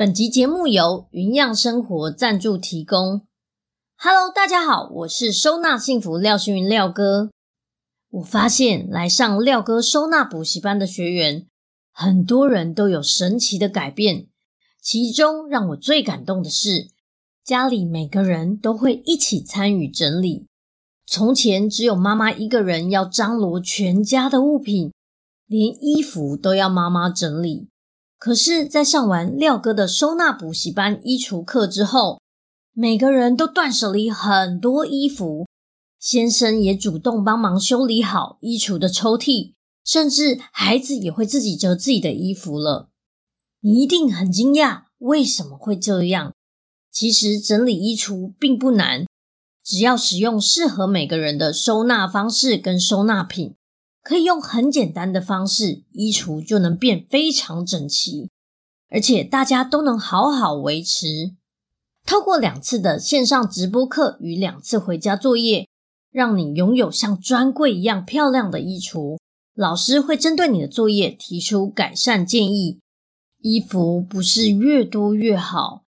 本集节目由云漾生活赞助提供。Hello，大家好，我是收纳幸福廖星云廖哥。我发现来上廖哥收纳补习班的学员，很多人都有神奇的改变。其中让我最感动的是，家里每个人都会一起参与整理。从前只有妈妈一个人要张罗全家的物品，连衣服都要妈妈整理。可是，在上完廖哥的收纳补习班衣橱课之后，每个人都断舍离很多衣服，先生也主动帮忙修理好衣橱的抽屉，甚至孩子也会自己折自己的衣服了。你一定很惊讶，为什么会这样？其实整理衣橱并不难，只要使用适合每个人的收纳方式跟收纳品。可以用很简单的方式，衣橱就能变非常整齐，而且大家都能好好维持。透过两次的线上直播课与两次回家作业，让你拥有像专柜一样漂亮的衣橱。老师会针对你的作业提出改善建议。衣服不是越多越好，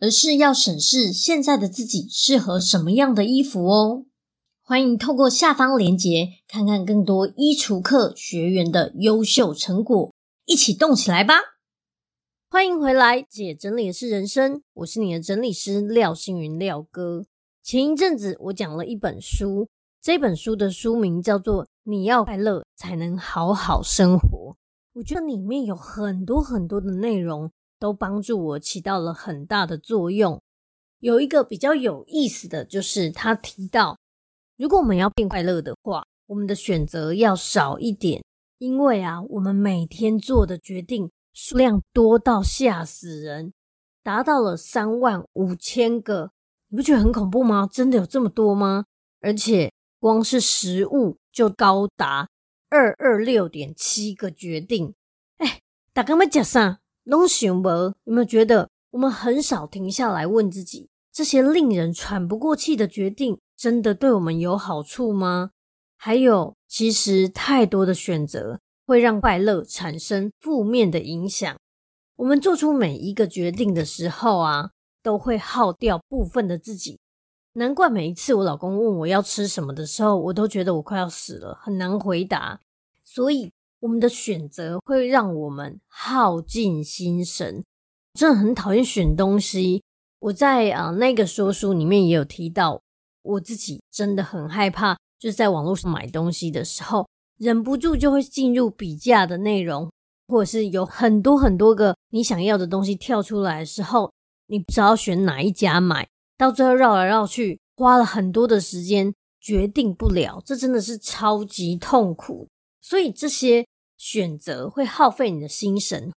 而是要审视现在的自己适合什么样的衣服哦。欢迎透过下方链接看看更多衣橱课学员的优秀成果，一起动起来吧！欢迎回来，姐整理的是人生，我是你的整理师廖星云廖哥。前一阵子我讲了一本书，这本书的书名叫做《你要快乐才能好好生活》。我觉得里面有很多很多的内容都帮助我起到了很大的作用。有一个比较有意思的就是他提到。如果我们要变快乐的话，我们的选择要少一点，因为啊，我们每天做的决定数量多到吓死人，达到了三万五千个，你不觉得很恐怖吗？真的有这么多吗？而且光是食物就高达二二六点七个决定。哎，大家们讲啥？拢想无？有没有觉得我们很少停下来问自己，这些令人喘不过气的决定？真的对我们有好处吗？还有，其实太多的选择会让快乐产生负面的影响。我们做出每一个决定的时候啊，都会耗掉部分的自己。难怪每一次我老公问我要吃什么的时候，我都觉得我快要死了，很难回答。所以，我们的选择会让我们耗尽心神。真的很讨厌选东西。我在啊那个说书里面也有提到。我自己真的很害怕，就是在网络上买东西的时候，忍不住就会进入比价的内容，或者是有很多很多个你想要的东西跳出来的时候，你不知道选哪一家买，到最后绕来绕去，花了很多的时间决定不了，这真的是超级痛苦。所以这些选择会耗费你的心神，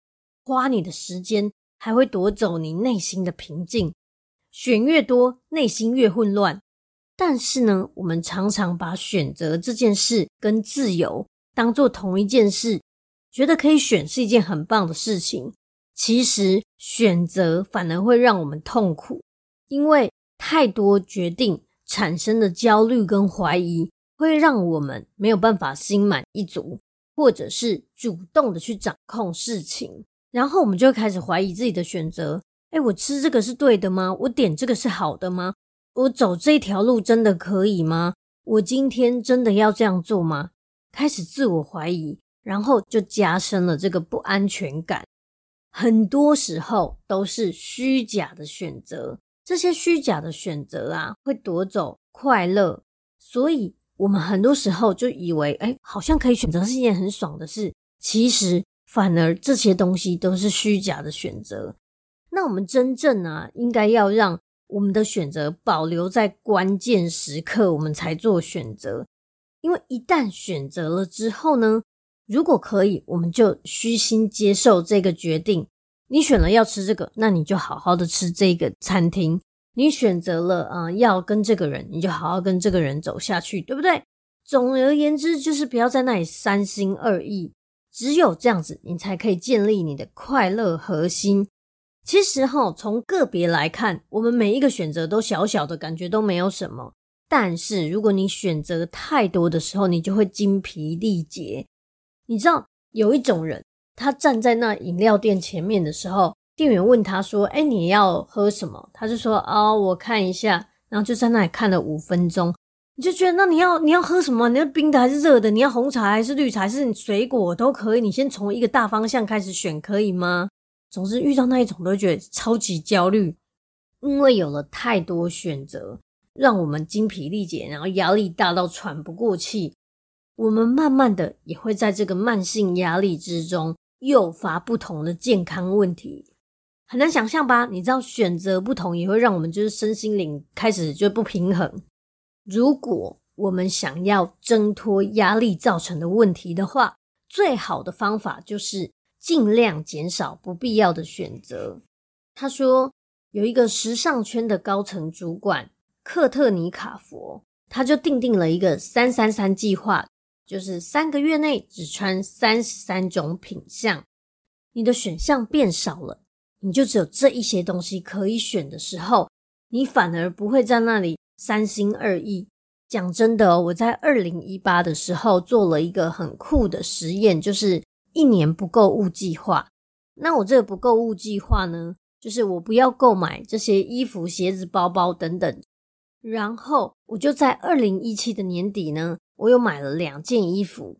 花你的时间，还会夺走你内心的平静。选越多，内心越混乱。但是呢，我们常常把选择这件事跟自由当做同一件事，觉得可以选是一件很棒的事情。其实选择反而会让我们痛苦，因为太多决定产生的焦虑跟怀疑，会让我们没有办法心满意足，或者是主动的去掌控事情。然后我们就开始怀疑自己的选择：诶，我吃这个是对的吗？我点这个是好的吗？我走这条路真的可以吗？我今天真的要这样做吗？开始自我怀疑，然后就加深了这个不安全感。很多时候都是虚假的选择，这些虚假的选择啊，会夺走快乐。所以我们很多时候就以为，哎，好像可以选择是一件很爽的事。其实反而这些东西都是虚假的选择。那我们真正啊，应该要让。我们的选择保留在关键时刻，我们才做选择。因为一旦选择了之后呢，如果可以，我们就虚心接受这个决定，你选了要吃这个，那你就好好的吃这个餐厅。你选择了啊、要跟这个人，你就好好跟这个人走下去，对不对？总而言之，就是不要在那里三心二意。只有这样子，你才可以建立你的快乐核心。其实哈，从个别来看，我们每一个选择都小小的，感觉都没有什么。但是如果你选择太多的时候，你就会精疲力竭。你知道有一种人，他站在那饮料店前面的时候，店员问他说：“哎，你要喝什么？”他就说：“哦，我看一下。”然后就在那里看了五分钟。你就觉得，那你要你要喝什么？你要冰的还是热的？你要红茶还是绿茶？还是水果都可以。你先从一个大方向开始选，可以吗？总之遇到那一种都会觉得超级焦虑，因为有了太多选择，让我们精疲力竭，然后压力大到喘不过气。我们慢慢的也会在这个慢性压力之中诱发不同的健康问题，很难想象吧？你知道选择不同也会让我们就是身心灵开始就不平衡。如果我们想要挣脱压力造成的问题的话，最好的方法就是。尽量减少不必要的选择。他说，有一个时尚圈的高层主管克特尼卡佛，他就定定了一个三三三计划，就是三个月内只穿三十三种品项。你的选项变少了，你就只有这一些东西可以选的时候，你反而不会在那里三心二意。讲真的，我在二零一八的时候做了一个很酷的实验，就是。一年不购物计划，那我这个不购物计划呢，就是我不要购买这些衣服、鞋子、包包等等。然后我就在二零一七的年底呢，我又买了两件衣服。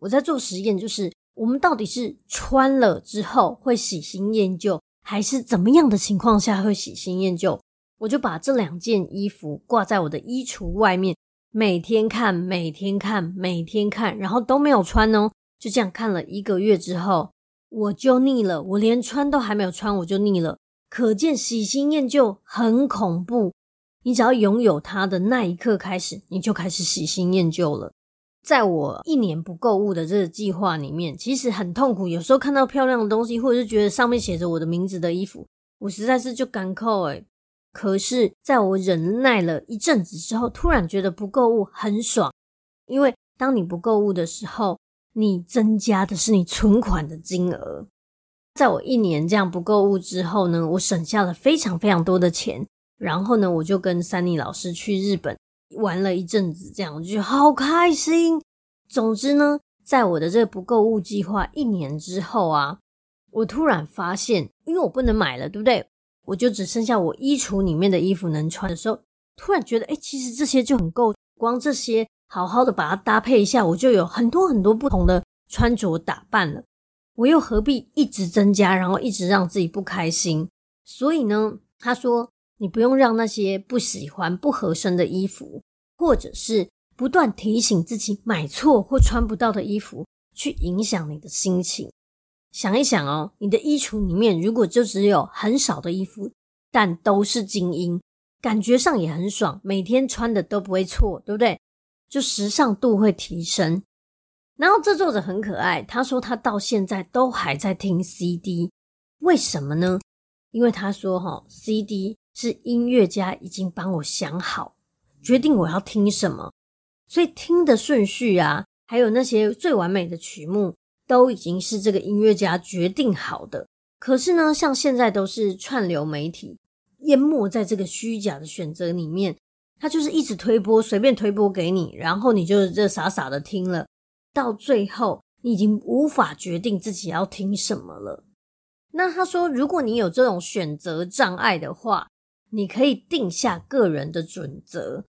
我在做实验，就是我们到底是穿了之后会喜新厌旧，还是怎么样的情况下会喜新厌旧？我就把这两件衣服挂在我的衣橱外面，每天看，每天看，每天看，然后都没有穿哦。就这样看了一个月之后，我就腻了。我连穿都还没有穿，我就腻了。可见喜新厌旧很恐怖。你只要拥有它的那一刻开始，你就开始喜新厌旧了。在我一年不购物的这个计划里面，其实很痛苦。有时候看到漂亮的东西，或者是觉得上面写着我的名字的衣服，我实在是就干扣诶。可是，在我忍耐了一阵子之后，突然觉得不购物很爽。因为当你不购物的时候，你增加的是你存款的金额。在我一年这样不购物之后呢，我省下了非常非常多的钱。然后呢，我就跟珊妮老师去日本玩了一阵子，这样我就好开心。总之呢，在我的这个不购物计划一年之后啊，我突然发现，因为我不能买了，对不对？我就只剩下我衣橱里面的衣服能穿的时候，突然觉得，哎，其实这些就很够，光这些。好好的把它搭配一下，我就有很多很多不同的穿着打扮了。我又何必一直增加，然后一直让自己不开心？所以呢，他说你不用让那些不喜欢、不合身的衣服，或者是不断提醒自己买错或穿不到的衣服，去影响你的心情。想一想哦，你的衣橱里面如果就只有很少的衣服，但都是精英，感觉上也很爽，每天穿的都不会错，对不对？就时尚度会提升，然后这作者很可爱，他说他到现在都还在听 CD，为什么呢？因为他说哈，CD 是音乐家已经帮我想好，决定我要听什么，所以听的顺序啊，还有那些最完美的曲目，都已经是这个音乐家决定好的。可是呢，像现在都是串流媒体淹没在这个虚假的选择里面。他就是一直推播，随便推播给你，然后你就这傻傻的听了，到最后你已经无法决定自己要听什么了。那他说，如果你有这种选择障碍的话，你可以定下个人的准则，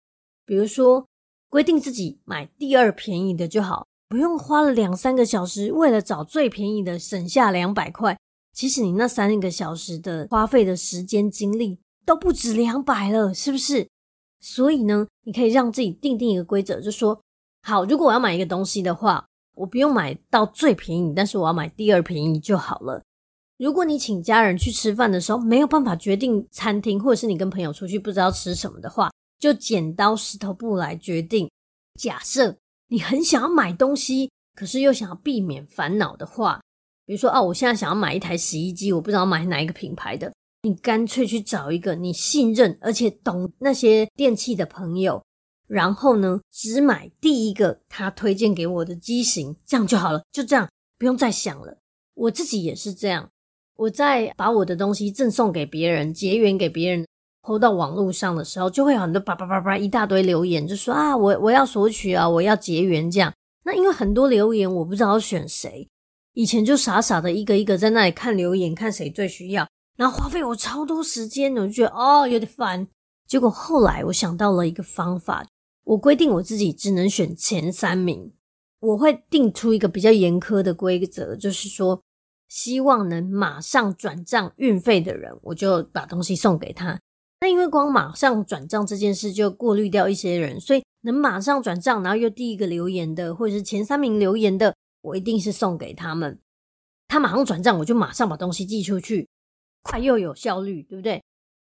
比如说规定自己买第二便宜的就好，不用花了两三个小时为了找最便宜的，省下两百块。其实你那三个小时的花费的时间精力都不止两百了，是不是？所以呢，你可以让自己定定一个规则，就说好，如果我要买一个东西的话，我不用买到最便宜，但是我要买第二便宜就好了。如果你请家人去吃饭的时候没有办法决定餐厅，或者是你跟朋友出去不知道吃什么的话，就剪刀石头布来决定。假设你很想要买东西，可是又想要避免烦恼的话，比如说，哦，我现在想要买一台洗衣机，我不知道买哪一个品牌的，你干脆去找一个你信任而且懂那些电器的朋友，然后呢，只买第一个他推荐给我的机型，这样就好了，就这样，不用再想了。我自己也是这样，我在把我的东西赠送给别人、结缘给别人，PO 到网络上的时候，就会有很多叭叭叭叭一大堆留言，就说啊，我我要索取啊，我要结缘这样。那因为很多留言，我不知道选谁。以前就傻傻的一个一个在那里看留言，看谁最需要，然后花费我超多时间，我就觉得哦有点烦。结果后来我想到了一个方法，我规定我自己只能选前三名，我会定出一个比较严苛的规则，就是说希望能马上转账运费的人，我就把东西送给他。那因为光马上转账这件事就过滤掉一些人，所以能马上转账，然后又第一个留言的，或者是前三名留言的。我一定是送给他们，他马上转账，我就马上把东西寄出去，快又有效率，对不对？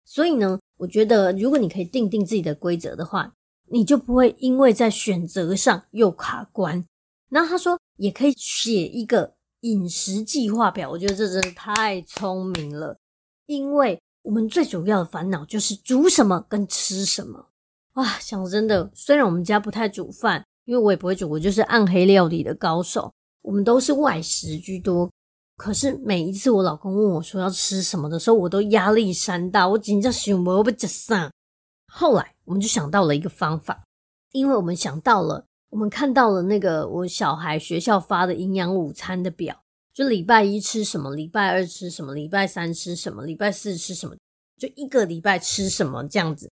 所以呢，我觉得如果你可以定定自己的规则的话，你就不会因为在选择上又卡关。然后他说，也可以写一个饮食计划表，我觉得这真的太聪明了，因为我们最主要的烦恼就是煮什么跟吃什么。哇，想真的，虽然我们家不太煮饭，因为我也不会煮，我就是暗黑料理的高手。我们都是外食居多，可是每一次我老公问我说要吃什么的时候，我都压力山大，我紧张想我不吃啥。后来我们就想到了一个方法，因为我们想到了，我们看到了那个我小孩学校发的营养午餐的表，就礼拜一吃什么，礼拜二吃什么，礼拜三吃什么，礼拜四吃什么，就一个礼拜吃什么这样子。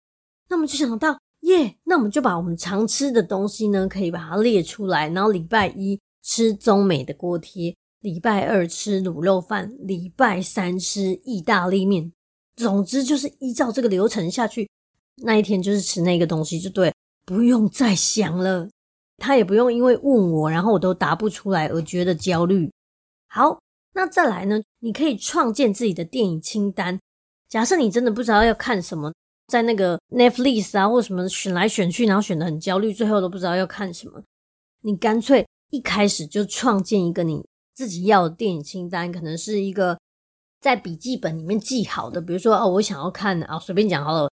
那我们就想到，耶，那我们就把我们常吃的东西呢，可以把它列出来，然后礼拜一。吃中美的锅贴，礼拜二吃卤肉饭，礼拜三吃意大利面。总之就是依照这个流程下去，那一天就是吃那个东西就对，不用再想了。他也不用因为问我，然后我都答不出来而觉得焦虑。好，那再来呢？你可以创建自己的电影清单。假设你真的不知道要看什么，在那个 Netflix 啊或什么选来选去，然后选的很焦虑，最后都不知道要看什么，你干脆。一开始就创建一个你自己要的电影清单，可能是一个在笔记本里面记好的，比如说哦，我想要看啊，随便讲好了，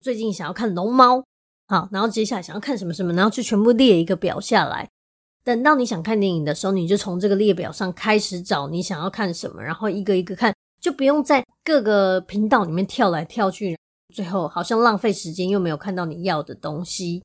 最近想要看龙猫，好，然后接下来想要看什么什么，然后就全部列一个表下来。等到你想看电影的时候，你就从这个列表上开始找你想要看什么，然后一个一个看，就不用在各个频道里面跳来跳去，最后好像浪费时间又没有看到你要的东西。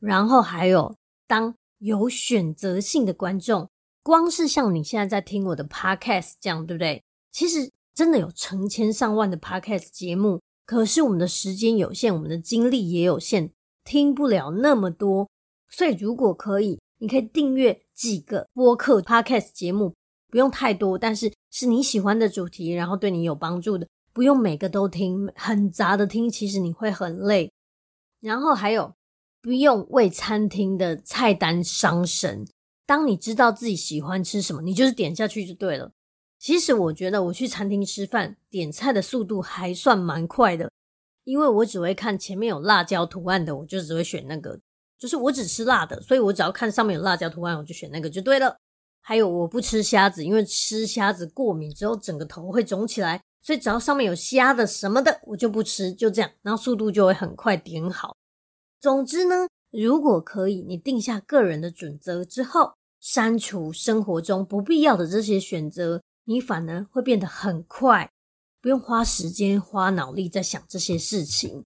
然后还有当。有选择性的观众，光是像你现在在听我的 podcast 这样，对不对？其实真的有成千上万的 podcast 节目，可是我们的时间有限，我们的精力也有限，听不了那么多。所以如果可以，你可以订阅几个播客 podcast 节目，不用太多，但是是你喜欢的主题，然后对你有帮助的，不用每个都听，很杂的听，其实你会很累。然后还有。不用为餐厅的菜单伤神。当你知道自己喜欢吃什么，你就是点下去就对了。其实我觉得我去餐厅吃饭，点菜的速度还算蛮快的，因为我只会看前面有辣椒图案的，我就只会选那个。就是我只吃辣的，所以我只要看上面有辣椒图案，我就选那个就对了。还有我不吃虾子，因为吃虾子过敏之后整个头会肿起来，所以只要上面有虾的什么的，我就不吃，就这样，然后速度就会很快点好。总之呢，如果可以，你定下个人的准则之后，删除生活中不必要的这些选择，你反而会变得很快，不用花时间花脑力在想这些事情。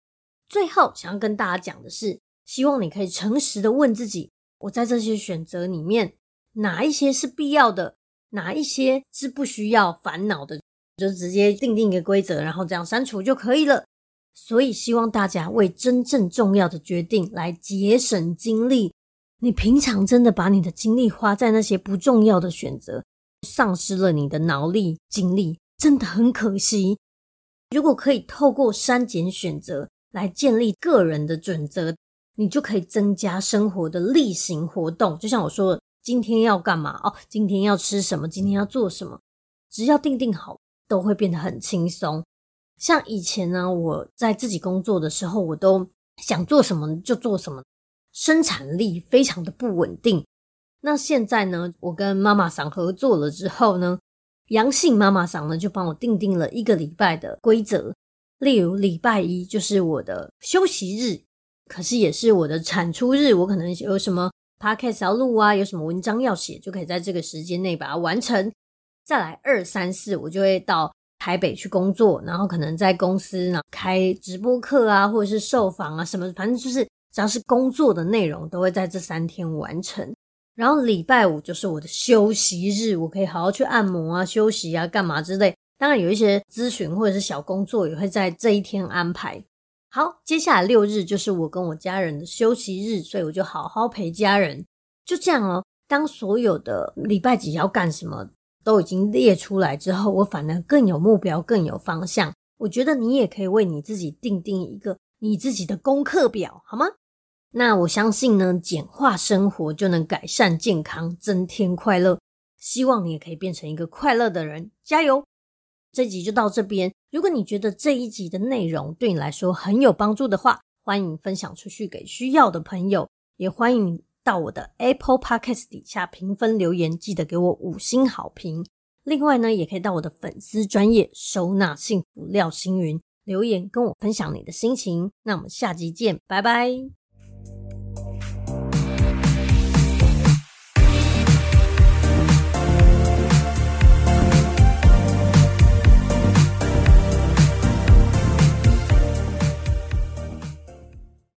最后，想要跟大家讲的是，希望你可以诚实的问自己：我在这些选择里面，哪一些是必要的，哪一些是不需要烦恼的，就直接定定一个规则，然后这样删除就可以了。所以，希望大家为真正重要的决定来节省精力。你平常真的把你的精力花在那些不重要的选择，丧失了你的脑力精力，真的很可惜。如果可以透过删减选择来建立个人的准则，你就可以增加生活的例行活动。就像我说的，今天要干嘛？哦，今天要吃什么？今天要做什么？只要定定好，都会变得很轻松。像以前呢，我在自己工作的时候，我都想做什么就做什么，生产力非常的不稳定。那现在呢，我跟妈妈桑合作了之后呢，阳性妈妈桑呢，就帮我定定了一个礼拜的规则，例如礼拜一就是我的休息日，可是也是我的产出日。我可能有什么 podcast 要录啊，有什么文章要写，就可以在这个时间内把它完成。再来二三四，我就会到台北去工作，然后可能在公司呢开直播课啊，或者是受访啊什么，反正就是只要是工作的内容，都会在这三天完成。然后礼拜五就是我的休息日，我可以好好去按摩啊、休息啊、干嘛之类。当然有一些咨询或者是小工作也会在这一天安排。好，接下来六日就是我跟我家人的休息日，所以我就好好陪家人。就这样哦。当所有的礼拜几要干什么都已经列出来之后，我反而更有目标、更有方向。我觉得你也可以为你自己定定一个你自己的功课表，好吗？那我相信呢，简化生活就能改善健康，增添快乐。希望你也可以变成一个快乐的人，加油！这集就到这边。如果你觉得这一集的内容对你来说很有帮助的话，欢迎分享出去给需要的朋友，也欢迎到我的 Apple Podcast 底下评分留言，记得给我五星好评。另外呢，也可以到我的粉丝专业收纳幸福廖星云留言，跟我分享你的心情。那我们下集见，拜拜。